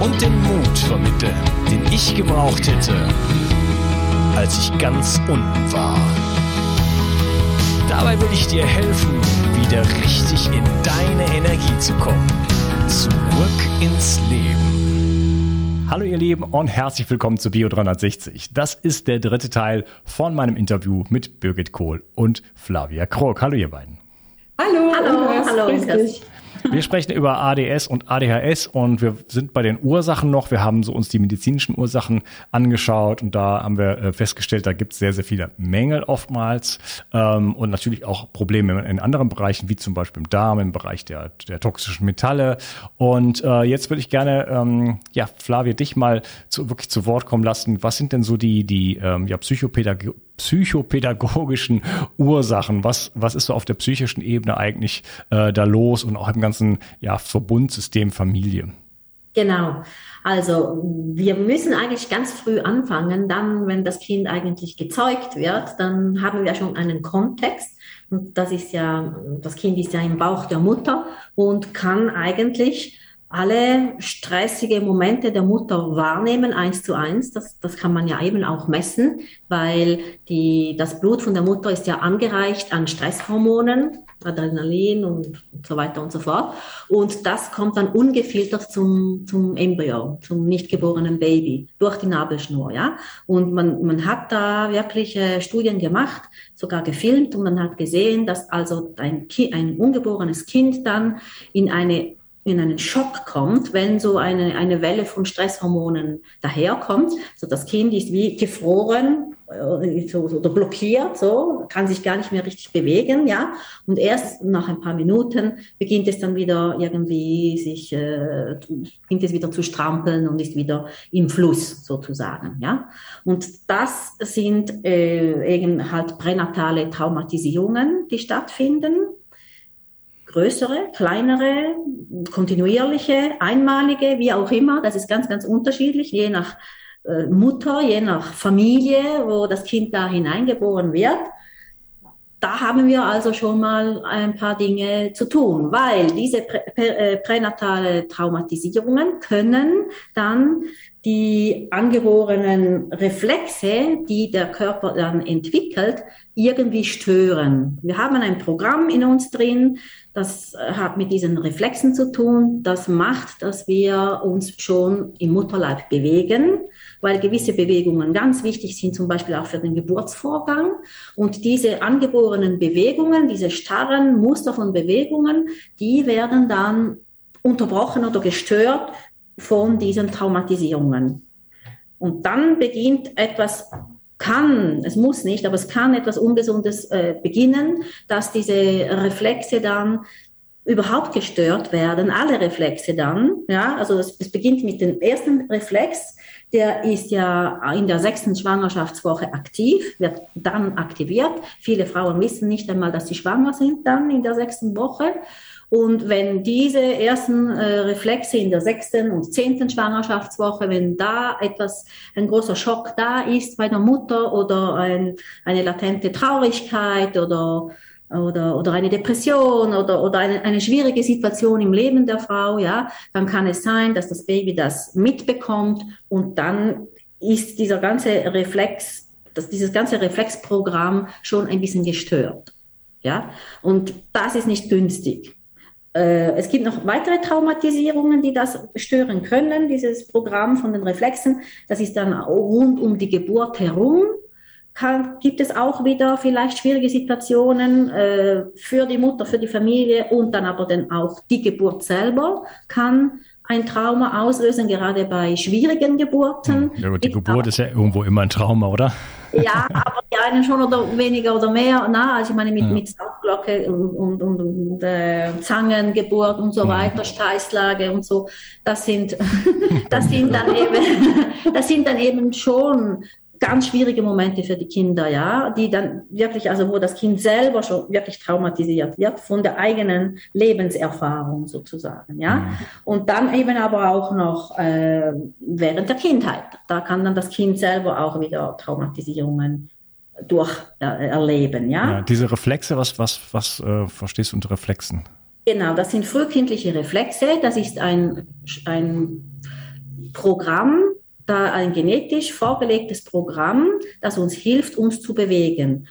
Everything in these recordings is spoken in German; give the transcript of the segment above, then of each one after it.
und den Mut vermitteln, den ich gebraucht hätte, als ich ganz unten war. Dabei will ich dir helfen, wieder richtig in deine Energie zu kommen. Zurück ins Leben. Hallo ihr Lieben und herzlich willkommen zu Bio 360. Das ist der dritte Teil von meinem Interview mit Birgit Kohl und Flavia Krog. Hallo ihr beiden. Hallo, hallo, hallo. hallo. Wir sprechen über ADS und ADHS und wir sind bei den Ursachen noch. Wir haben so uns die medizinischen Ursachen angeschaut und da haben wir äh, festgestellt, da gibt es sehr, sehr viele Mängel oftmals ähm, und natürlich auch Probleme in anderen Bereichen, wie zum Beispiel im Darm, im Bereich der, der toxischen Metalle. Und äh, jetzt würde ich gerne, ähm, ja, Flavia, dich mal zu, wirklich zu Wort kommen lassen. Was sind denn so die, die ähm, ja, Psychopädagogik psychopädagogischen Ursachen. Was, was ist so auf der psychischen Ebene eigentlich äh, da los und auch im ganzen ja, Verbundsystem Familie? Genau. Also wir müssen eigentlich ganz früh anfangen. Dann, wenn das Kind eigentlich gezeugt wird, dann haben wir schon einen Kontext. Und das ist ja, das Kind ist ja im Bauch der Mutter und kann eigentlich alle stressige Momente der Mutter wahrnehmen, eins zu eins. Das, das kann man ja eben auch messen, weil die, das Blut von der Mutter ist ja angereicht an Stresshormonen, Adrenalin und, so weiter und so fort. Und das kommt dann ungefiltert zum, zum Embryo, zum nicht geborenen Baby, durch die Nabelschnur, ja. Und man, man hat da wirklich äh, Studien gemacht, sogar gefilmt und man hat gesehen, dass also ein, ein ungeborenes Kind dann in eine in einen Schock kommt, wenn so eine, eine Welle von Stresshormonen daherkommt. So das Kind ist wie gefroren äh, oder blockiert, so kann sich gar nicht mehr richtig bewegen, ja. Und erst nach ein paar Minuten beginnt es dann wieder irgendwie sich äh, beginnt es wieder zu strampeln und ist wieder im Fluss sozusagen, ja. Und das sind äh, eben halt pränatale Traumatisierungen, die stattfinden größere, kleinere, kontinuierliche, einmalige, wie auch immer. Das ist ganz, ganz unterschiedlich, je nach äh, Mutter, je nach Familie, wo das Kind da hineingeboren wird. Da haben wir also schon mal ein paar Dinge zu tun, weil diese prä äh, pränatale Traumatisierungen können dann die angeborenen Reflexe, die der Körper dann entwickelt, irgendwie stören. Wir haben ein Programm in uns drin, das hat mit diesen Reflexen zu tun. Das macht, dass wir uns schon im Mutterleib bewegen, weil gewisse Bewegungen ganz wichtig sind, zum Beispiel auch für den Geburtsvorgang. Und diese angeborenen Bewegungen, diese starren Muster von Bewegungen, die werden dann unterbrochen oder gestört von diesen Traumatisierungen. Und dann beginnt etwas, kann, es muss nicht, aber es kann etwas Ungesundes äh, beginnen, dass diese Reflexe dann überhaupt gestört werden, alle Reflexe dann, ja, also es, es beginnt mit dem ersten Reflex, der ist ja in der sechsten Schwangerschaftswoche aktiv, wird dann aktiviert. Viele Frauen wissen nicht einmal, dass sie schwanger sind dann in der sechsten Woche. Und wenn diese ersten äh, Reflexe in der sechsten und zehnten Schwangerschaftswoche, wenn da etwas, ein großer Schock da ist bei der Mutter oder ein, eine latente Traurigkeit oder oder, oder eine Depression oder, oder eine, eine schwierige Situation im Leben der Frau, ja, dann kann es sein, dass das Baby das mitbekommt und dann ist dieser ganze Reflex, dass dieses ganze Reflexprogramm schon ein bisschen gestört. Ja, und das ist nicht günstig. Äh, es gibt noch weitere Traumatisierungen, die das stören können, dieses Programm von den Reflexen. Das ist dann rund um die Geburt herum. Kann, gibt es auch wieder vielleicht schwierige Situationen äh, für die Mutter, für die Familie und dann aber dann auch die Geburt selber kann ein Trauma auslösen, gerade bei schwierigen Geburten. Hm, ja, die Geburt ist ja irgendwo immer ein Trauma, oder? Ja, aber die einen schon oder weniger oder mehr. Na, also ich meine mit, ja. mit Saugglocke und, und, und, äh, Zangengeburt und so weiter, mhm. Steißlage und so, das sind, das sind dann eben, das sind dann eben schon ganz schwierige Momente für die Kinder, ja, die dann wirklich, also wo das Kind selber schon wirklich traumatisiert wird von der eigenen Lebenserfahrung sozusagen, ja. Mhm. Und dann eben aber auch noch äh, während der Kindheit. Da kann dann das Kind selber auch wieder Traumatisierungen durch äh, erleben, ja? ja. Diese Reflexe, was, was, was äh, verstehst du unter Reflexen? Genau, das sind frühkindliche Reflexe. Das ist ein, ein Programm, da ein genetisch vorgelegtes Programm, das uns hilft, uns zu bewegen.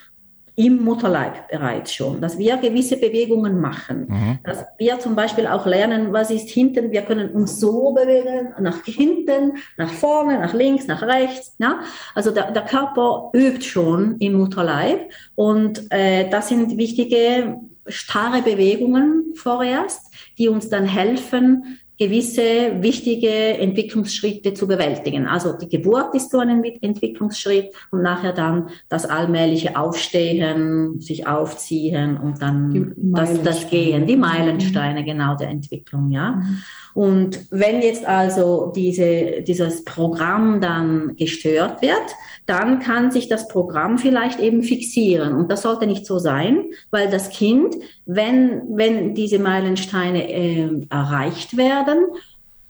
Im Mutterleib bereits schon, dass wir gewisse Bewegungen machen, mhm. dass wir zum Beispiel auch lernen, was ist hinten, wir können uns so bewegen, nach hinten, nach vorne, nach links, nach rechts. Ja? Also der, der Körper übt schon im Mutterleib und äh, das sind wichtige starre Bewegungen vorerst, die uns dann helfen, gewisse wichtige Entwicklungsschritte zu bewältigen. Also die Geburt ist so ein Entwicklungsschritt und nachher dann das allmähliche Aufstehen, sich aufziehen und dann das, das Gehen, die Meilensteine mhm. genau der Entwicklung, ja. Mhm. Und wenn jetzt also diese, dieses Programm dann gestört wird, dann kann sich das Programm vielleicht eben fixieren. Und das sollte nicht so sein, weil das Kind, wenn, wenn diese Meilensteine äh, erreicht werden,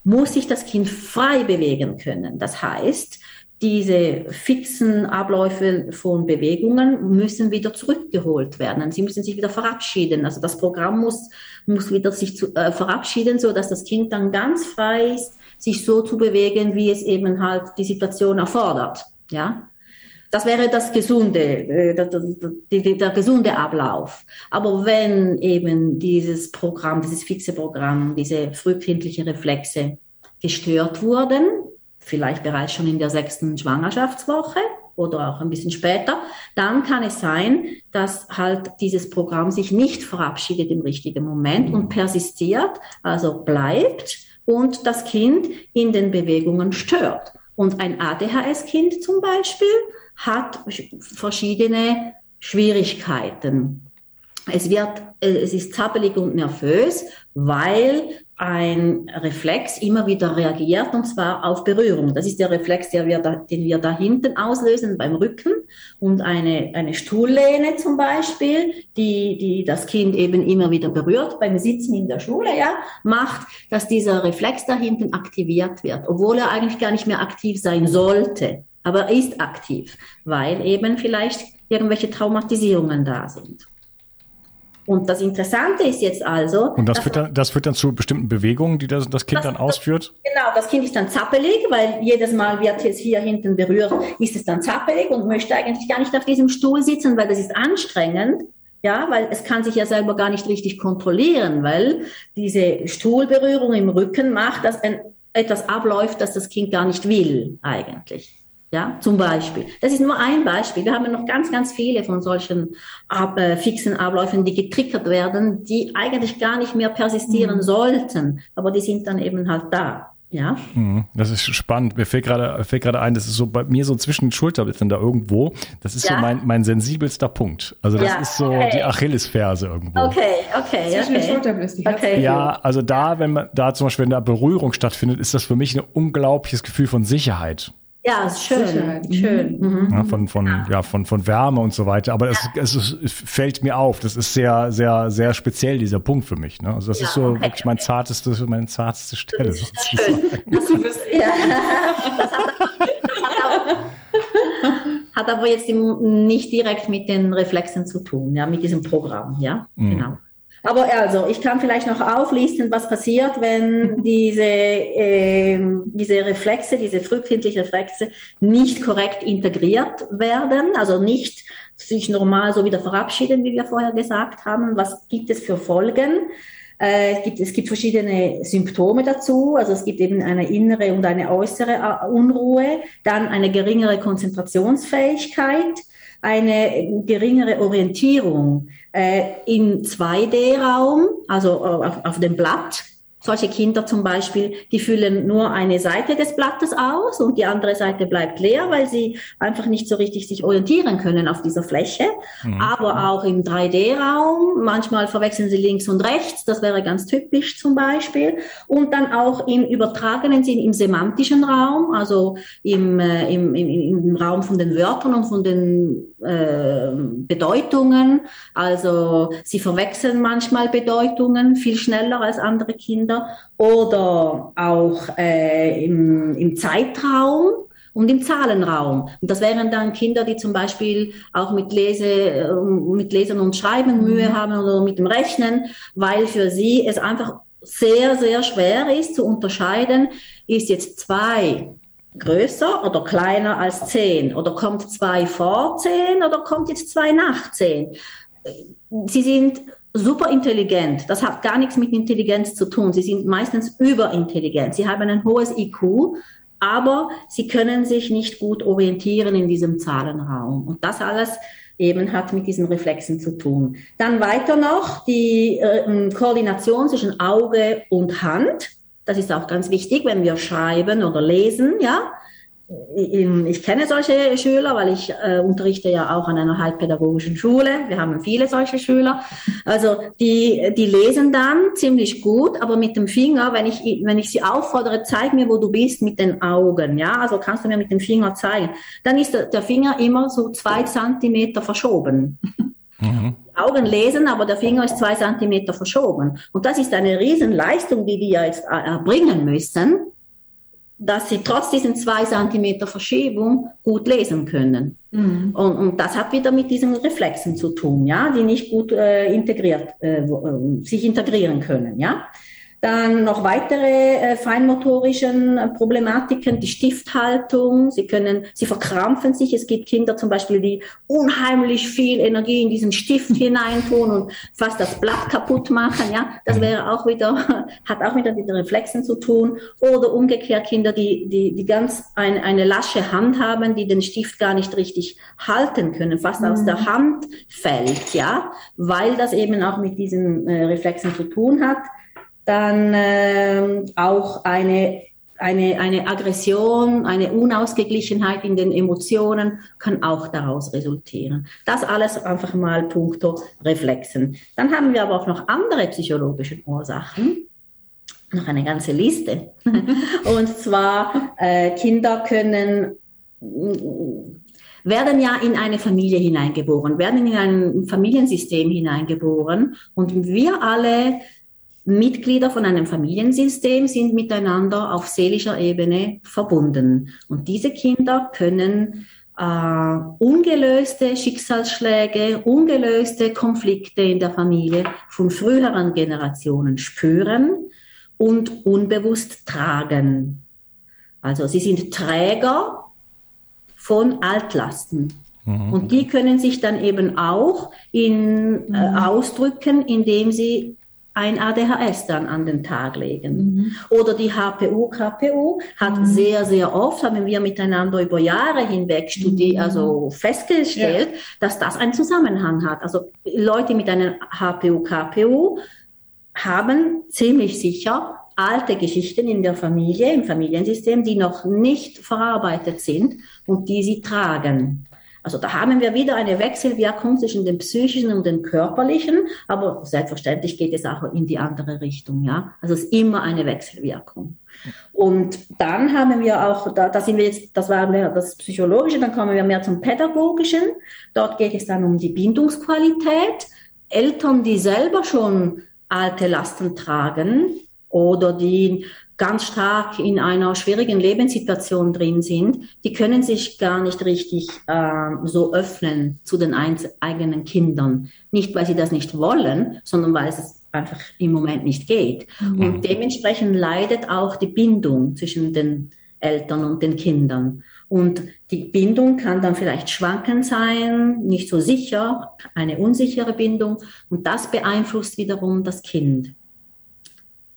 muss sich das Kind frei bewegen können. Das heißt, diese fixen Abläufe von Bewegungen müssen wieder zurückgeholt werden. Sie müssen sich wieder verabschieden. Also das Programm muss, muss wieder sich zu, äh, verabschieden, so dass das Kind dann ganz frei ist, sich so zu bewegen, wie es eben halt die Situation erfordert. Ja, das wäre das gesunde, äh, der, gesunde Ablauf. Aber wenn eben dieses Programm, dieses fixe Programm, diese frühkindliche Reflexe gestört wurden, vielleicht bereits schon in der sechsten Schwangerschaftswoche oder auch ein bisschen später, dann kann es sein, dass halt dieses Programm sich nicht verabschiedet im richtigen Moment und persistiert, also bleibt und das Kind in den Bewegungen stört. Und ein ADHS-Kind zum Beispiel hat verschiedene Schwierigkeiten. Es wird, äh, es ist zappelig und nervös, weil ein Reflex immer wieder reagiert und zwar auf Berührung. Das ist der Reflex, den wir da, den wir da hinten auslösen beim Rücken und eine, eine Stuhllehne zum Beispiel, die, die das Kind eben immer wieder berührt beim Sitzen in der Schule, ja, macht, dass dieser Reflex da hinten aktiviert wird, obwohl er eigentlich gar nicht mehr aktiv sein sollte. Aber er ist aktiv, weil eben vielleicht irgendwelche Traumatisierungen da sind. Und das Interessante ist jetzt also. Und das führt dann, das führt dann zu bestimmten Bewegungen, die das, das Kind das, dann ausführt? genau, das Kind ist dann zappelig, weil jedes Mal wird es hier hinten berührt, ist es dann zappelig und möchte eigentlich gar nicht auf diesem Stuhl sitzen, weil das ist anstrengend. Ja, weil es kann sich ja selber gar nicht richtig kontrollieren, weil diese Stuhlberührung im Rücken macht, dass ein, etwas abläuft, das das Kind gar nicht will, eigentlich. Ja, zum Beispiel. Das ist nur ein Beispiel. Wir haben noch ganz, ganz viele von solchen ab, äh, fixen Abläufen, die getriggert werden, die eigentlich gar nicht mehr persistieren mhm. sollten, aber die sind dann eben halt da. Ja. Mhm. Das ist spannend. Mir fällt gerade, fällt gerade ein, das ist so bei mir so zwischen den Schulterblitzen da irgendwo. Das ist ja. so mein, mein sensibelster Punkt. Also das ja. ist so okay. die Achillesferse irgendwo. Okay, okay. Zwischen okay. den Schulterblitzen. Okay. Ja, also da, wenn man, da zum Beispiel, wenn da Berührung stattfindet, ist das für mich ein unglaubliches Gefühl von Sicherheit. Ja, ist schön, Sicherheit. schön. Mhm. Ja, von, von, ja. von, von Wärme und so weiter. Aber es, es, ist, es fällt mir auf. Das ist sehr, sehr, sehr speziell, dieser Punkt für mich. Ne? Also das ja, ist so okay. wirklich mein zarteste, meine zarteste Stelle. Das ist schön. Das bist, ja. das hat, hat aber jetzt nicht direkt mit den Reflexen zu tun, ja, mit diesem Programm, ja, mhm. genau. Aber also, ich kann vielleicht noch auflisten, was passiert, wenn diese, äh, diese Reflexe, diese frühkindlichen Reflexe nicht korrekt integriert werden, also nicht sich normal so wieder verabschieden, wie wir vorher gesagt haben. Was gibt es für Folgen? Äh, es, gibt, es gibt verschiedene Symptome dazu. Also es gibt eben eine innere und eine äußere äh, Unruhe, dann eine geringere Konzentrationsfähigkeit, eine geringere Orientierung äh, im 2D-Raum, also auf, auf dem Blatt solche Kinder zum Beispiel, die füllen nur eine Seite des Blattes aus und die andere Seite bleibt leer, weil sie einfach nicht so richtig sich orientieren können auf dieser Fläche. Mhm. Aber auch im 3D-Raum, manchmal verwechseln sie links und rechts, das wäre ganz typisch zum Beispiel. Und dann auch im übertragenen Sinn im semantischen Raum, also im, äh, im, im, im Raum von den Wörtern und von den äh, Bedeutungen. Also sie verwechseln manchmal Bedeutungen viel schneller als andere Kinder oder auch äh, im, im Zeitraum und im Zahlenraum. Und das wären dann Kinder, die zum Beispiel auch mit, Lese, äh, mit Lesen und Schreiben Mühe mhm. haben oder mit dem Rechnen, weil für sie es einfach sehr, sehr schwer ist zu unterscheiden, ist jetzt zwei größer oder kleiner als 10? Oder kommt 2 vor 10 oder kommt jetzt 2 nach 10? Sie sind super intelligent. Das hat gar nichts mit Intelligenz zu tun. Sie sind meistens überintelligent. Sie haben ein hohes IQ, aber sie können sich nicht gut orientieren in diesem Zahlenraum. Und das alles eben hat mit diesen Reflexen zu tun. Dann weiter noch die äh, Koordination zwischen Auge und Hand. Das ist auch ganz wichtig, wenn wir schreiben oder lesen, ja. Ich kenne solche Schüler, weil ich äh, unterrichte ja auch an einer halbpädagogischen Schule. Wir haben viele solche Schüler. Also die, die lesen dann ziemlich gut, aber mit dem Finger, wenn ich, wenn ich sie auffordere, zeig mir, wo du bist mit den Augen. Ja, also kannst du mir mit dem Finger zeigen. Dann ist der, Finger immer so zwei Zentimeter verschoben. Mhm. Augen lesen, aber der Finger ist zwei Zentimeter verschoben. Und das ist eine Riesenleistung, die die ja jetzt äh, erbringen müssen, dass sie trotz diesen zwei Zentimeter Verschiebung gut lesen können. Mhm. Und, und, das hat wieder mit diesen Reflexen zu tun, ja, die nicht gut äh, integriert, äh, äh sich integrieren können, ja. Dann noch weitere äh, feinmotorischen äh, Problematiken, die Stifthaltung. Sie können, sie verkrampfen sich. Es gibt Kinder zum Beispiel, die unheimlich viel Energie in diesen Stift hineintun und fast das Blatt kaputt machen. Ja, das wäre auch wieder, hat auch wieder mit den Reflexen zu tun. Oder umgekehrt Kinder, die, die, die ganz ein, eine lasche Hand haben, die den Stift gar nicht richtig halten können, fast mhm. aus der Hand fällt. Ja, weil das eben auch mit diesen äh, Reflexen zu tun hat dann äh, auch eine, eine, eine Aggression, eine Unausgeglichenheit in den Emotionen kann auch daraus resultieren. Das alles einfach mal puncto Reflexen. Dann haben wir aber auch noch andere psychologische Ursachen noch eine ganze Liste. Und zwar äh, Kinder können werden ja in eine Familie hineingeboren, werden in ein Familiensystem hineingeboren und wir alle Mitglieder von einem Familiensystem sind miteinander auf seelischer Ebene verbunden. Und diese Kinder können äh, ungelöste Schicksalsschläge, ungelöste Konflikte in der Familie von früheren Generationen spüren und unbewusst tragen. Also sie sind Träger von Altlasten. Mhm. Und die können sich dann eben auch in, äh, mhm. ausdrücken, indem sie ein ADHS dann an den Tag legen. Mhm. Oder die HPU, KPU hat mhm. sehr, sehr oft, haben wir miteinander über Jahre hinweg studiert, mhm. also festgestellt, ja. dass das einen Zusammenhang hat. Also Leute mit einem HPU, KPU haben ziemlich sicher alte Geschichten in der Familie, im Familiensystem, die noch nicht verarbeitet sind und die sie tragen. Also da haben wir wieder eine Wechselwirkung zwischen dem psychischen und dem körperlichen, aber selbstverständlich geht es auch in die andere Richtung, ja. Also es ist immer eine Wechselwirkung. Und dann haben wir auch, da, da sind wir jetzt, das war mehr das Psychologische, dann kommen wir mehr zum Pädagogischen. Dort geht es dann um die Bindungsqualität. Eltern, die selber schon alte Lasten tragen oder die ganz stark in einer schwierigen Lebenssituation drin sind, die können sich gar nicht richtig äh, so öffnen zu den eigenen Kindern. Nicht, weil sie das nicht wollen, sondern weil es einfach im Moment nicht geht. Mhm. Und dementsprechend leidet auch die Bindung zwischen den Eltern und den Kindern. Und die Bindung kann dann vielleicht schwankend sein, nicht so sicher, eine unsichere Bindung. Und das beeinflusst wiederum das Kind.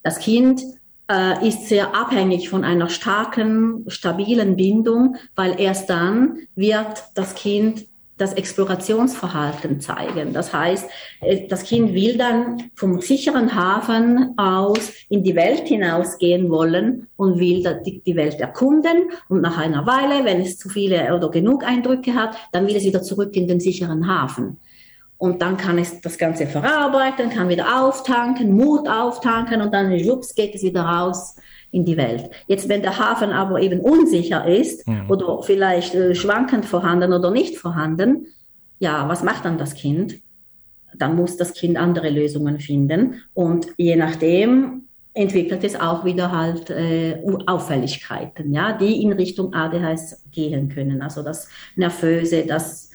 Das Kind äh, ist sehr abhängig von einer starken, stabilen Bindung, weil erst dann wird das Kind das Explorationsverhalten zeigen. Das heißt, äh, das Kind will dann vom sicheren Hafen aus in die Welt hinausgehen wollen und will die Welt erkunden. Und nach einer Weile, wenn es zu viele oder genug Eindrücke hat, dann will es wieder zurück in den sicheren Hafen. Und dann kann es das Ganze verarbeiten, kann wieder auftanken, Mut auftanken und dann schwupps geht es wieder raus in die Welt. Jetzt, wenn der Hafen aber eben unsicher ist mhm. oder vielleicht äh, schwankend vorhanden oder nicht vorhanden, ja, was macht dann das Kind? Dann muss das Kind andere Lösungen finden und je nachdem entwickelt es auch wieder halt äh, Auffälligkeiten, ja, die in Richtung ADHS gehen können. Also das Nervöse, das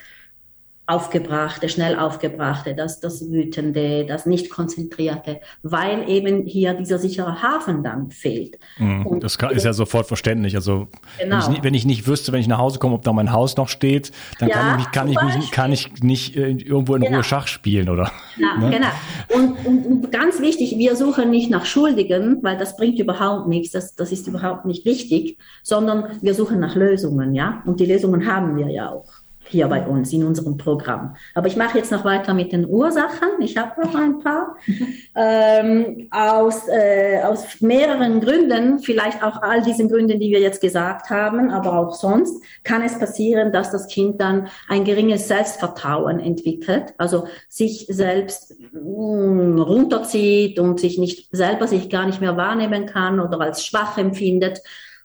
Aufgebrachte, schnell Aufgebrachte, das, das Wütende, das nicht konzentrierte, weil eben hier dieser sichere Hafen dann fehlt. Mm, das kann, ist ja sofort verständlich. Also genau. wenn, ich nicht, wenn, ich nicht, wüsste, wenn ich nach Hause komme, ob da mein Haus noch steht, dann ja, kann, ich, kann, ich mich, kann ich nicht äh, irgendwo in genau. Ruhe Schach spielen, oder? Ja, ne? genau. Und, und, und, ganz wichtig, wir suchen nicht nach Schuldigen, weil das bringt überhaupt nichts, das, das ist überhaupt nicht wichtig, sondern wir suchen nach Lösungen, ja. Und die Lösungen haben wir ja auch hier bei uns in unserem Programm. Aber ich mache jetzt noch weiter mit den Ursachen. Ich habe noch ein paar. ähm, aus, äh, aus mehreren Gründen, vielleicht auch all diesen Gründen, die wir jetzt gesagt haben, aber auch sonst, kann es passieren, dass das Kind dann ein geringes Selbstvertrauen entwickelt, also sich selbst mh, mm, runterzieht und sich nicht selber sich gar nicht mehr wahrnehmen kann oder als schwach empfindet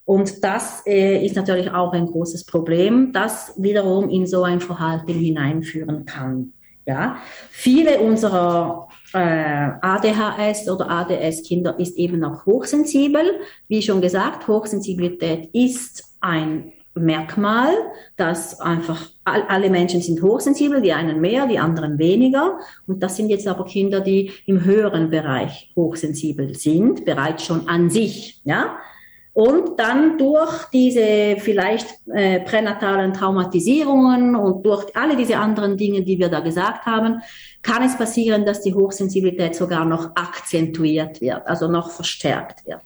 und das äh, ist natürlich auch ein großes Problem, das wiederum in so ein Verhalten hineinführen kann. Ja, viele unserer äh, ADHS oder ADS-Kinder ist eben auch hochsensibel. Wie schon gesagt, Hochsensibilität ist ein Merkmal, dass einfach alle Menschen sind hochsensibel, die einen mehr, die anderen weniger. Und das sind jetzt aber Kinder, die im höheren Bereich hochsensibel sind, bereits schon an sich. Ja, und dann durch diese vielleicht äh, pränatalen Traumatisierungen und durch alle diese anderen Dinge, die wir da gesagt haben, kann es passieren, dass die Hochsensibilität sogar noch akzentuiert wird, also noch verstärkt wird.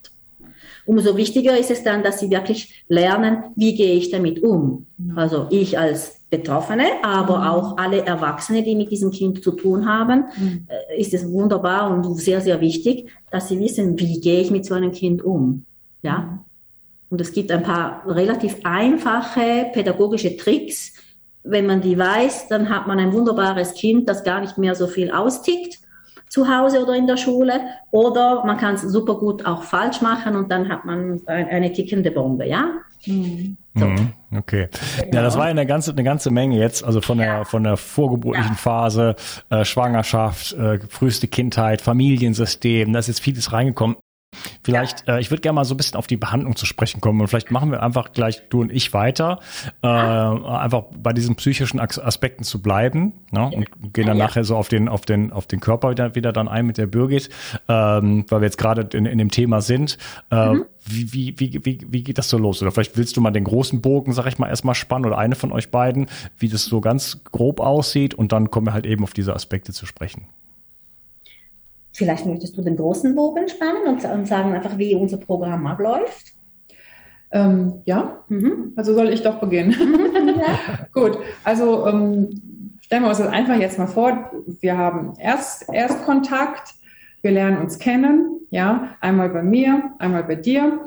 Umso wichtiger ist es dann, dass sie wirklich lernen, wie gehe ich damit um. Also ich als Betroffene, aber mhm. auch alle Erwachsene, die mit diesem Kind zu tun haben, mhm. Äh, ist es wunderbar und sehr, sehr wichtig, dass sie wissen, wie gehe ich mit so einem Kind um. Ja. Und es gibt ein paar relativ einfache pädagogische Tricks. Wenn man die weiß, dann hat man ein wunderbares Kind, das gar nicht mehr so viel austickt zu Hause oder in der Schule. Oder man kann es super gut auch falsch machen und dann hat man eine tickende Bombe, ja? Mhm. So. Okay. Genau. Ja, das war ja eine ganze, eine ganze Menge jetzt, also von der, von der vorgeburtlichen ja. Phase, äh, Schwangerschaft, äh, früheste Kindheit, Familiensystem, da ist jetzt vieles reingekommen. Vielleicht, ja. äh, ich würde gerne mal so ein bisschen auf die Behandlung zu sprechen kommen und vielleicht machen wir einfach gleich du und ich weiter, äh, einfach bei diesen psychischen Aspekten zu bleiben ne? und gehen dann ja. nachher so auf den auf den auf den Körper wieder, wieder dann ein mit der Birgit, ähm, weil wir jetzt gerade in, in dem Thema sind. Äh, mhm. wie, wie, wie, wie, wie geht das so los? Oder vielleicht willst du mal den großen Bogen, sag ich mal, erstmal spannen oder eine von euch beiden, wie das so ganz grob aussieht und dann kommen wir halt eben auf diese Aspekte zu sprechen. Vielleicht möchtest du den großen Bogen spannen und, und sagen einfach, wie unser Programm abläuft. Ähm, ja, mhm. also soll ich doch beginnen. Mhm. Ja. Gut, also ähm, stellen wir uns das einfach jetzt mal vor. Wir haben erst Erstkontakt, wir lernen uns kennen, ja, einmal bei mir, einmal bei dir.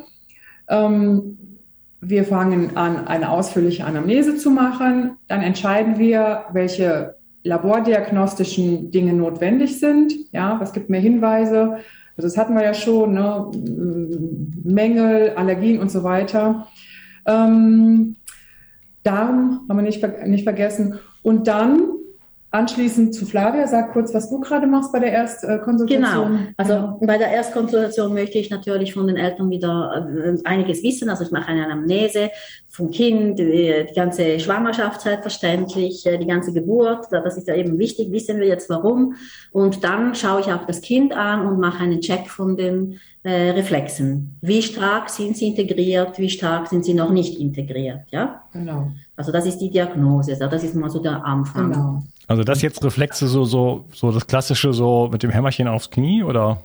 Ähm, wir fangen an, eine ausführliche Anamnese zu machen. Dann entscheiden wir, welche labordiagnostischen Dinge notwendig sind. Ja, was gibt mir Hinweise? Also das hatten wir ja schon, ne? Mängel, Allergien und so weiter. Ähm, Darm haben wir nicht, nicht vergessen. Und dann Anschließend zu Flavia, sag kurz, was du gerade machst bei der Erstkonsultation. Genau, also genau. bei der Erstkonsultation möchte ich natürlich von den Eltern wieder äh, einiges wissen. Also ich mache eine Anamnese vom Kind, die, ganze Schwangerschaft selbstverständlich, äh, die ganze Geburt, das ist ja eben wichtig, wissen wir jetzt warum. Und dann schaue ich auch das Kind an und mache einen Check von den äh, Reflexen. Wie stark sind sie integriert, wie stark sind sie noch nicht integriert, ja? Genau. Also das ist die Diagnose, das ist mal so der Anfang. Genau. Also das jetzt Reflexe so, so, so das klassische so mit dem Hämmerchen aufs Knie oder?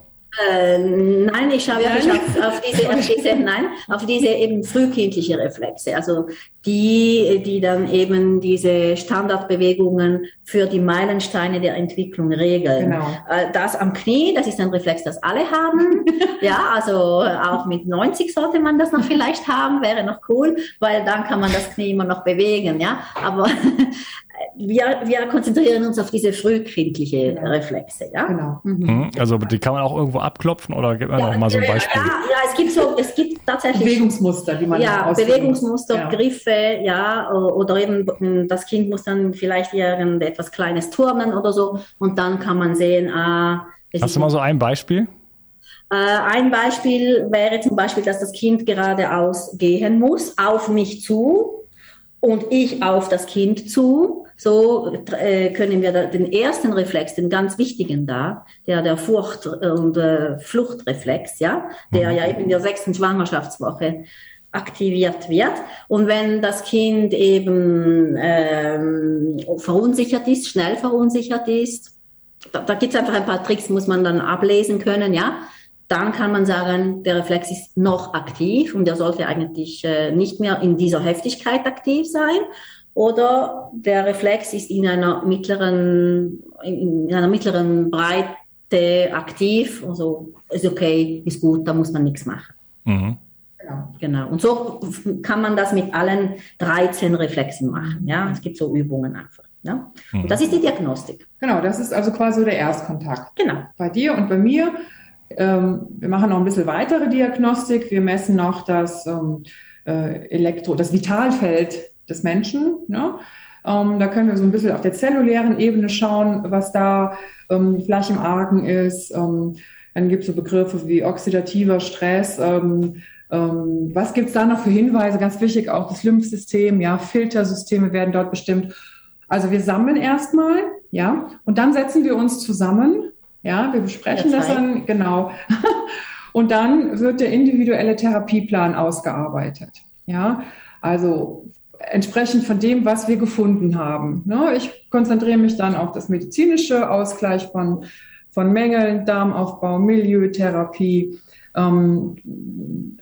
Äh, nein, ich schaue wirklich auf, auf, diese, auf diese, nein, auf diese eben frühkindliche Reflexe, also die, die dann eben diese Standardbewegungen für die Meilensteine der Entwicklung regeln. Genau. Äh, das am Knie, das ist ein Reflex, das alle haben. ja, also auch mit 90 sollte man das noch vielleicht haben, wäre noch cool, weil dann kann man das Knie immer noch bewegen. Ja, aber wir, wir konzentrieren uns auf diese frühkindliche genau. Reflexe. Ja? Genau. Mhm. mhm. Also die kann man auch irgendwo abklopfen oder gibt man ja, auch mal so ein Beispiel? Ja, ja, es gibt so, es gibt tatsächlich Bewegungsmuster, die man ja Bewegungsmuster, ja. Griffe, ja, oder eben das Kind muss dann vielleicht irgendetwas Kleines turnen oder so und dann kann man sehen, ah, Hast du mal so ein Beispiel? Äh, ein Beispiel wäre zum Beispiel, dass das Kind geradeaus gehen muss, auf mich zu und ich auf das Kind zu so äh, können wir den ersten Reflex, den ganz wichtigen da, der der Furcht- und äh, Fluchtreflex, ja, der ja eben in der sechsten Schwangerschaftswoche aktiviert wird. Und wenn das Kind eben ähm, verunsichert ist, schnell verunsichert ist, da, da gibt es einfach ein paar Tricks, muss man dann ablesen können, ja. Dann kann man sagen, der Reflex ist noch aktiv und der sollte eigentlich äh, nicht mehr in dieser Heftigkeit aktiv sein oder der Reflex ist in einer mittleren, in einer mittleren Breite aktiv, also ist okay, ist gut, da muss man nichts machen. Mhm. Genau. genau. Und so kann man das mit allen 13 Reflexen machen. Ja, es gibt so Übungen einfach. Ja? Mhm. Und das ist die Diagnostik. Genau, das ist also quasi der Erstkontakt. Genau. Bei dir und bei mir. Ähm, wir machen noch ein bisschen weitere Diagnostik. Wir messen noch das ähm, äh, Elektro, das Vitalfeld des Menschen. Ne? Ähm, da können wir so ein bisschen auf der zellulären Ebene schauen, was da ähm, vielleicht im Argen ist. Ähm, dann gibt es so Begriffe wie oxidativer Stress. Ähm, ähm, was gibt es da noch für Hinweise? Ganz wichtig auch das Lymphsystem, ja, Filtersysteme werden dort bestimmt. Also wir sammeln erstmal, ja, und dann setzen wir uns zusammen, ja, wir besprechen das dann, genau. und dann wird der individuelle Therapieplan ausgearbeitet, ja. Also entsprechend von dem, was wir gefunden haben. Ne? Ich konzentriere mich dann auf das medizinische Ausgleich von, von Mängeln, Darmaufbau, Milieutherapie, ähm,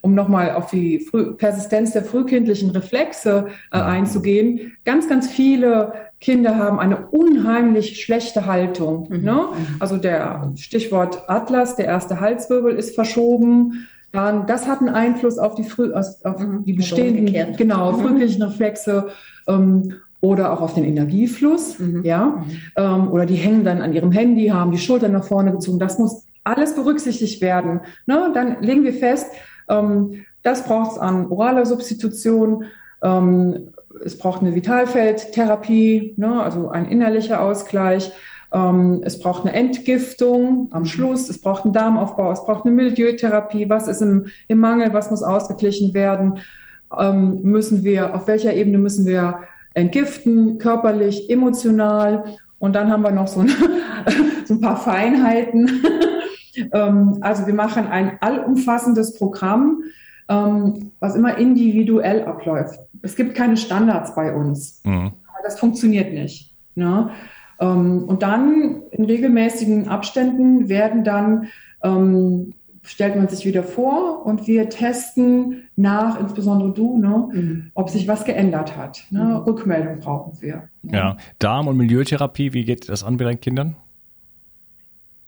um nochmal auf die Früh Persistenz der frühkindlichen Reflexe äh, einzugehen. Ganz, ganz viele Kinder haben eine unheimlich schlechte Haltung. Mhm. Ne? Mhm. Also der Stichwort Atlas, der erste Halswirbel ist verschoben. Dann, das hat einen Einfluss auf die, früh, auf mhm. die bestehenden, genau, mhm. frühlichen Reflexe ähm, oder auch auf den Energiefluss, mhm. ja, mhm. ähm, oder die hängen dann an ihrem Handy, haben die Schultern nach vorne gezogen. Das muss alles berücksichtigt werden. Ne? Dann legen wir fest, ähm, das braucht es an oraler Substitution. Ähm, es braucht eine Vitalfeldtherapie, ne? also ein innerlicher Ausgleich. Ähm, es braucht eine Entgiftung am Schluss, es braucht einen Darmaufbau, es braucht eine Milieutherapie. Was ist im, im Mangel, was muss ausgeglichen werden? Ähm, müssen wir, auf welcher Ebene müssen wir entgiften, körperlich, emotional? Und dann haben wir noch so ein, so ein paar Feinheiten. ähm, also wir machen ein allumfassendes Programm, ähm, was immer individuell abläuft. Es gibt keine Standards bei uns. Mhm. Das funktioniert nicht. Ne? Ähm, und dann in regelmäßigen Abständen werden dann, ähm, stellt man sich wieder vor und wir testen nach, insbesondere du, ne, mhm. ob sich was geändert hat. Ne? Mhm. Rückmeldung brauchen wir. Ja. ja, Darm- und Milieutherapie, wie geht das an bei deinen Kindern?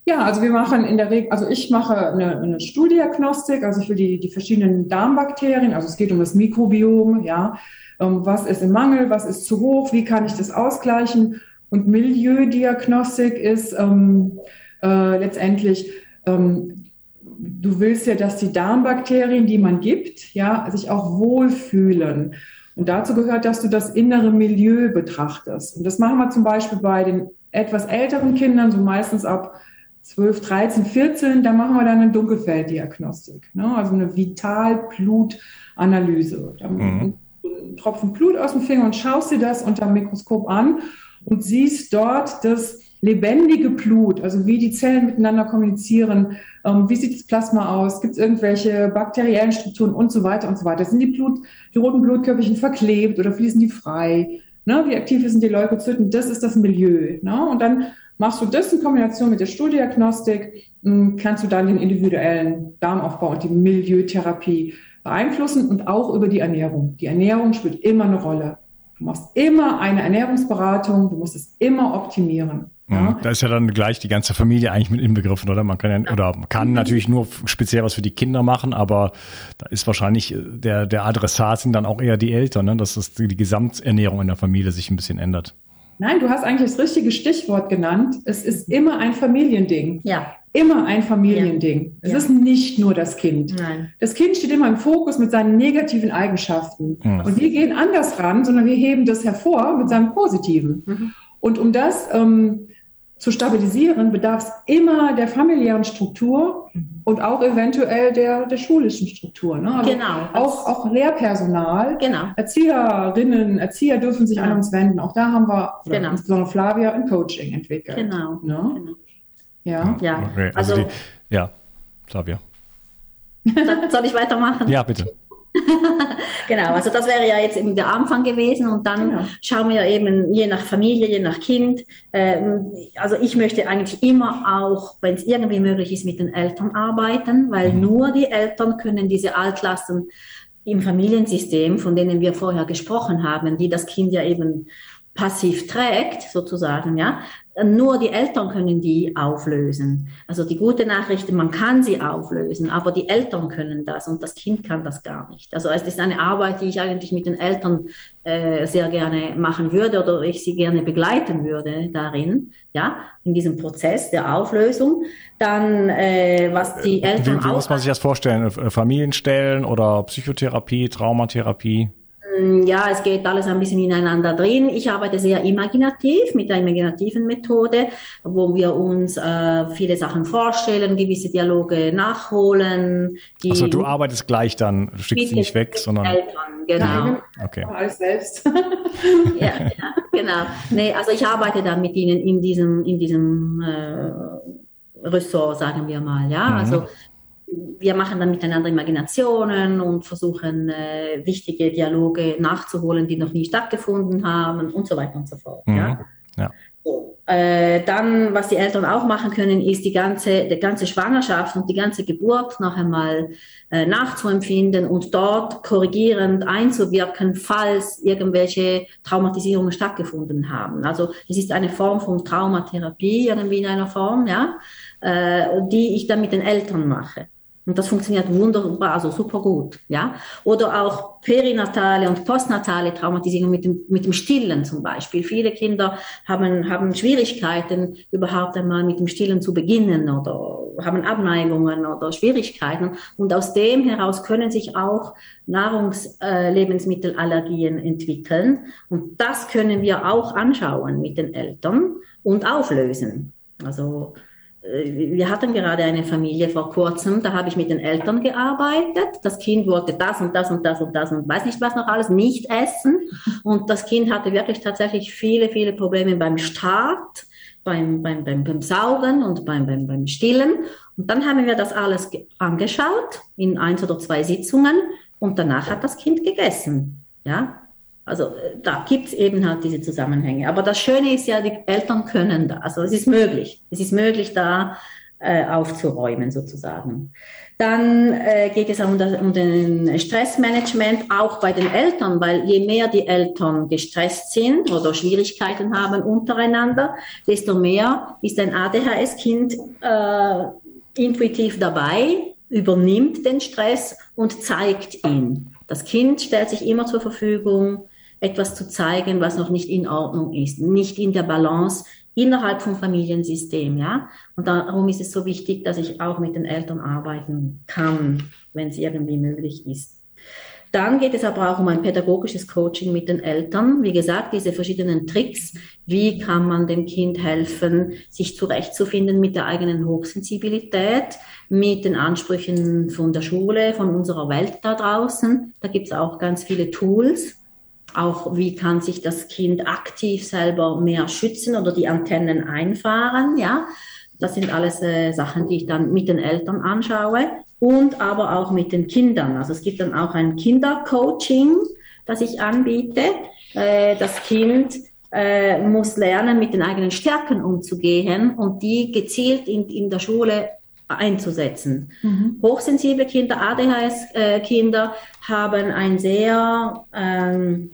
Ja, also wir machen in der Regel, also ich mache eine, eine Studiagnostik, also für die, die verschiedenen Darmbakterien, also es geht um das Mikrobiom, ja, ähm, was ist im Mangel, was ist zu hoch, wie kann ich das ausgleichen und Milieudiagnostik ist ähm, äh, letztendlich, ähm, du willst ja, dass die Darmbakterien, die man gibt, ja, sich auch wohlfühlen. Und dazu gehört, dass du das innere Milieu betrachtest. Und das machen wir zum Beispiel bei den etwas älteren Kindern, so meistens ab 12, 13, 14, da machen wir dann eine Dunkelfelddiagnostik, ne? also eine Vitalblutanalyse. Da mhm. einen Tropfen Blut aus dem Finger und schaust dir das unter dem Mikroskop an und siehst dort das lebendige Blut, also wie die Zellen miteinander kommunizieren, ähm, wie sieht das Plasma aus, gibt es irgendwelche bakteriellen Strukturen und so weiter und so weiter. Sind die, Blut, die roten Blutkörperchen verklebt oder fließen die frei? Ne? Wie aktiv sind die Leukozyten? Das ist das Milieu. Ne? Und dann machst du das in Kombination mit der Stuhldiagnostik, hm, kannst du dann den individuellen Darmaufbau und die Milieutherapie beeinflussen und auch über die Ernährung. Die Ernährung spielt immer eine Rolle. Du machst immer eine Ernährungsberatung, du musst es immer optimieren. Ja. Mhm. Da ist ja dann gleich die ganze Familie eigentlich mit inbegriffen, oder? Man kann ja, oder kann natürlich nur speziell was für die Kinder machen, aber da ist wahrscheinlich äh, der, der Adressat sind dann auch eher die Eltern, ne? dass das die Gesamternährung in der Familie sich ein bisschen ändert. Nein, du hast eigentlich das richtige Stichwort genannt. Es ist immer ein Familiending. Ja. Immer ein Familiending. Ja. Es ja. ist nicht nur das Kind. Nein. Das Kind steht immer im Fokus mit seinen negativen Eigenschaften. Mhm. Und wir gehen anders ran, sondern wir heben das hervor mit seinem Positiven. Mhm. Und um das ähm, zu stabilisieren, bedarf es immer der familiären Struktur und auch eventuell der, der schulischen Struktur. Ne? Also genau. Auch, auch Lehrpersonal, genau. Erzieherinnen, Erzieher dürfen sich genau. an uns wenden. Auch da haben wir, genau. insbesondere Flavia, ein Coaching entwickelt. Genau. Ne? genau. Ja. ja. Okay. Also, also die, ja, Flavia. Soll ich weitermachen? Ja, bitte. genau, also das wäre ja jetzt eben der Anfang gewesen und dann genau. schauen wir eben je nach Familie, je nach Kind. Ähm, also ich möchte eigentlich immer auch, wenn es irgendwie möglich ist, mit den Eltern arbeiten, weil mhm. nur die Eltern können diese Altlasten im Familiensystem, von denen wir vorher gesprochen haben, die das Kind ja eben passiv trägt, sozusagen, ja, nur die Eltern können die auflösen. Also die gute Nachricht, man kann sie auflösen, aber die Eltern können das und das Kind kann das gar nicht. Also es ist eine Arbeit, die ich eigentlich mit den Eltern äh, sehr gerne machen würde oder ich sie gerne begleiten würde darin, ja, in diesem Prozess der Auflösung. Dann, äh, was die Eltern wie, wie muss man sich das vorstellen? Familienstellen oder Psychotherapie, Traumatherapie? Mm, ja, es geht alles ein bisschen ineinander drin. Ich arbeite sehr imaginativ mit der imaginativen Methode, wo wir uns äh, viele Sachen vorstellen, gewisse Dialoge nachholen. also du arbeitest gleich dann, du schickst sie nicht weg, sondern Eltern, genau. Okay. Alles selbst. ja, ja, genau. Nee, also ich arbeite dann mit ihnen in diesem in diesem äh, Ressort, sagen wir mal. Ja, mhm. also wir machen dann miteinander Imaginationen und versuchen äh, wichtige Dialoge nachzuholen, die noch nie stattgefunden haben und so weiter und so fort. Mhm. Ja. ja. So, äh, dann, was die Eltern auch machen können, ist die ganze, die ganze Schwangerschaft und die ganze Geburt noch einmal äh, nachzuempfinden und dort korrigierend einzuwirken, falls irgendwelche Traumatisierungen stattgefunden haben. Also es ist eine Form von Traumatherapie irgendwie in einer Form, ja, äh, die ich dann mit den Eltern mache. Und das funktioniert wunderbar, also super gut, ja. Oder auch perinatale und postnatale Traumatisierung mit dem, mit dem Stillen zum Beispiel. Viele Kinder haben, haben Schwierigkeiten, überhaupt einmal mit dem Stillen zu beginnen oder haben Abneigungen oder Schwierigkeiten. Und aus dem heraus können sich auch Nahrungslebensmittelallergien äh, entwickeln. Und das können wir auch anschauen mit den Eltern und auflösen. Also, wir hatten gerade eine Familie vor kurzem, da habe ich mit den Eltern gearbeitet. Das Kind wollte das und das und das und das und weiß nicht was noch alles, nicht essen. Und das Kind hatte wirklich tatsächlich viele, viele Probleme beim Start, beim, beim, beim, beim Saugen und beim, beim, beim Stillen. Und dann haben wir das alles angeschaut in eins oder zwei Sitzungen und danach hat das Kind gegessen. Ja, also äh, da gibt es eben halt diese Zusammenhänge. Aber das Schöne ist ja, die Eltern können da. Also es ist möglich. Es ist möglich, da äh, aufzuräumen sozusagen. Dann äh, geht es auch um, das, um den Stressmanagement, auch bei den Eltern, weil je mehr die Eltern gestresst sind oder Schwierigkeiten haben untereinander, desto mehr ist ein ADHS-Kind äh, intuitiv dabei, übernimmt den Stress und zeigt ihn. Das Kind stellt sich immer zur Verfügung, etwas zu zeigen, was noch nicht in Ordnung ist, nicht in der Balance innerhalb vom Familiensystem, ja. Und darum ist es so wichtig, dass ich auch mit den Eltern arbeiten kann, wenn es irgendwie möglich ist. Dann geht es aber auch um ein pädagogisches Coaching mit den Eltern. Wie gesagt, diese verschiedenen Tricks. Wie kann man dem Kind helfen, sich zurechtzufinden mit der eigenen Hochsensibilität, mit den Ansprüchen von der Schule, von unserer Welt da draußen. Da gibt es auch ganz viele Tools, auch wie kann sich das Kind aktiv selber mehr schützen oder die Antennen einfahren, ja. Das sind alles äh, Sachen, die ich dann mit den Eltern anschaue und aber auch mit den Kindern. Also es gibt dann auch ein Kindercoaching, das ich anbiete. Äh, das Kind äh, muss lernen, mit den eigenen Stärken umzugehen und die gezielt in, in der Schule einzusetzen. Mhm. Hochsensible Kinder, ADHS-Kinder äh, haben ein sehr ähm,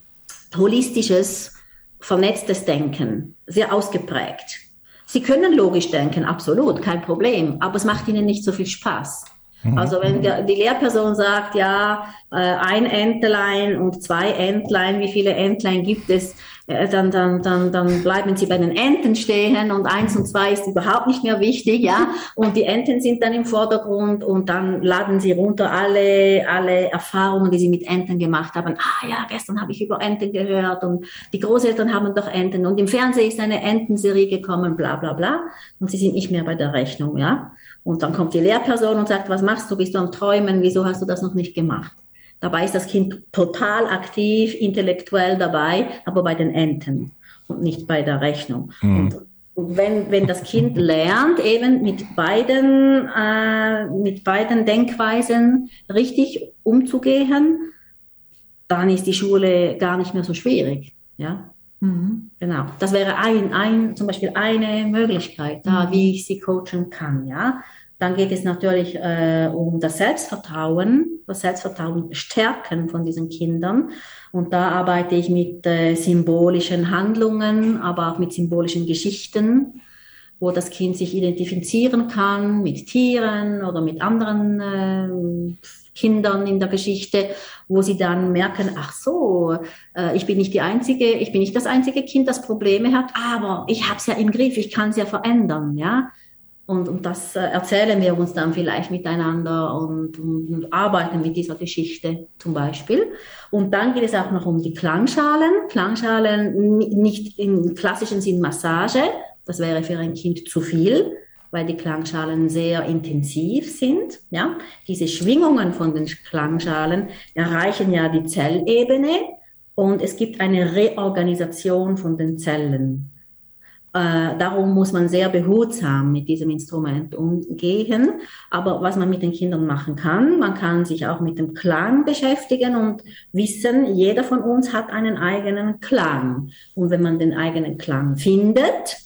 holistisches, vernetztes Denken, sehr ausgeprägt. Sie können logisch denken, absolut, kein Problem, aber es macht ihnen nicht so viel Spaß. Mhm. Also wenn die Lehrperson sagt, ja, äh, ein Entlein und zwei Entlein, wie viele Entlein gibt es, äh, dann, dann, dann, dann bleiben sie bei den Enten stehen und eins und zwei ist überhaupt nicht mehr wichtig, ja. Und die Enten sind dann im Vordergrund und dann laden sie runter alle, alle Erfahrungen, die sie mit Enten gemacht haben. Ah ja, gestern habe ich über Enten gehört und die Großeltern haben doch Enten und im Fernsehen ist eine Entenserie gekommen, bla bla bla. Und sie sind nicht mehr bei der Rechnung, ja. Und dann kommt die Lehrperson und sagt, was machst du? Bist du am Träumen? Wieso hast du das noch nicht gemacht? Dabei ist das Kind total aktiv, intellektuell dabei, aber bei den Enten und nicht bei der Rechnung. Mhm. Und wenn, wenn das Kind lernt, eben mit beiden, äh, mit beiden Denkweisen richtig umzugehen, dann ist die Schule gar nicht mehr so schwierig. Ja? Mhm. Genau. Das wäre ein, ein, zum Beispiel eine Möglichkeit, da, mhm. wie ich sie coachen kann. Ja? Dann geht es natürlich äh, um das Selbstvertrauen, das Selbstvertrauen stärken von diesen Kindern. Und da arbeite ich mit äh, symbolischen Handlungen, aber auch mit symbolischen Geschichten, wo das Kind sich identifizieren kann mit Tieren oder mit anderen äh, Kindern in der Geschichte, wo sie dann merken, ach so, äh, ich bin nicht die einzige, ich bin nicht das einzige Kind, das Probleme hat, aber ich habe es ja im Griff, ich kann es ja verändern, ja. Und, und das äh, erzählen wir uns dann vielleicht miteinander und, und, und, arbeiten mit dieser Geschichte zum Beispiel. Und dann geht es auch noch um die Klangschalen. Klangschalen nicht im klassischen Sinn Massage, das wäre für ein Kind zu viel, weil die Klangschalen sehr intensiv sind. Ja? Diese Schwingungen von den Klangschalen erreichen ja die Zellebene und es gibt eine Reorganisation von den Zellen. Äh, darum muss man sehr behutsam mit diesem Instrument umgehen. Aber was man mit den Kindern machen kann, man kann sich auch mit dem Klang beschäftigen und wissen, jeder von uns hat einen eigenen Klang. Und wenn man den eigenen Klang findet,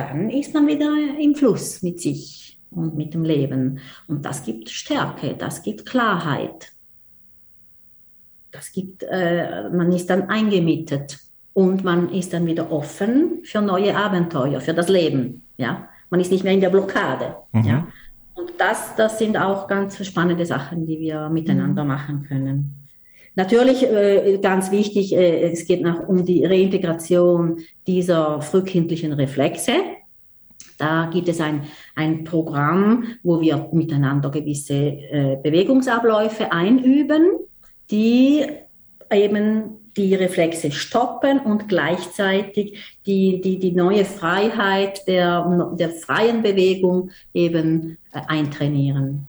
dann ist man wieder im Fluss mit sich und mit dem Leben. Und das gibt Stärke, das gibt Klarheit. Das gibt, äh, man ist dann eingemietet und man ist dann wieder offen für neue Abenteuer, für das Leben. Ja, man ist nicht mehr in der Blockade. Mhm. Ja, und das, das sind auch ganz spannende Sachen, die wir miteinander mhm. machen können. Natürlich äh, ganz wichtig, äh, es geht noch um die Reintegration dieser frühkindlichen Reflexe. Da gibt es ein, ein Programm, wo wir miteinander gewisse äh, Bewegungsabläufe einüben, die eben die Reflexe stoppen und gleichzeitig die, die, die neue Freiheit der, der freien Bewegung eben eintrainieren.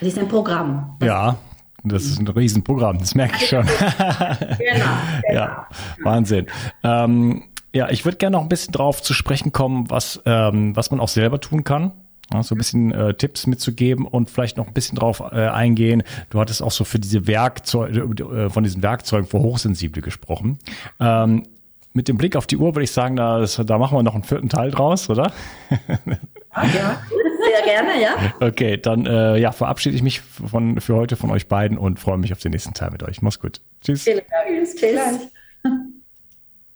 Das ist ein Programm. Ja, das ist ein Riesenprogramm, das merke ich schon. genau, genau. Ja, Wahnsinn. Ähm, ja, ich würde gerne noch ein bisschen drauf zu sprechen kommen, was, ähm, was man auch selber tun kann. Ja, so ein bisschen äh, Tipps mitzugeben und vielleicht noch ein bisschen drauf äh, eingehen. Du hattest auch so für diese Werkzeuge, äh, von diesen Werkzeugen für Hochsensible gesprochen. Ähm, mit dem Blick auf die Uhr würde ich sagen, da, da machen wir noch einen vierten Teil draus, oder? Ja, ja. Sehr gerne, ja. Okay, dann äh, ja, verabschiede ich mich von, für heute von euch beiden und freue mich auf den nächsten Teil mit euch. Mach's gut. Tschüss. Vielen Dank. Tschüss.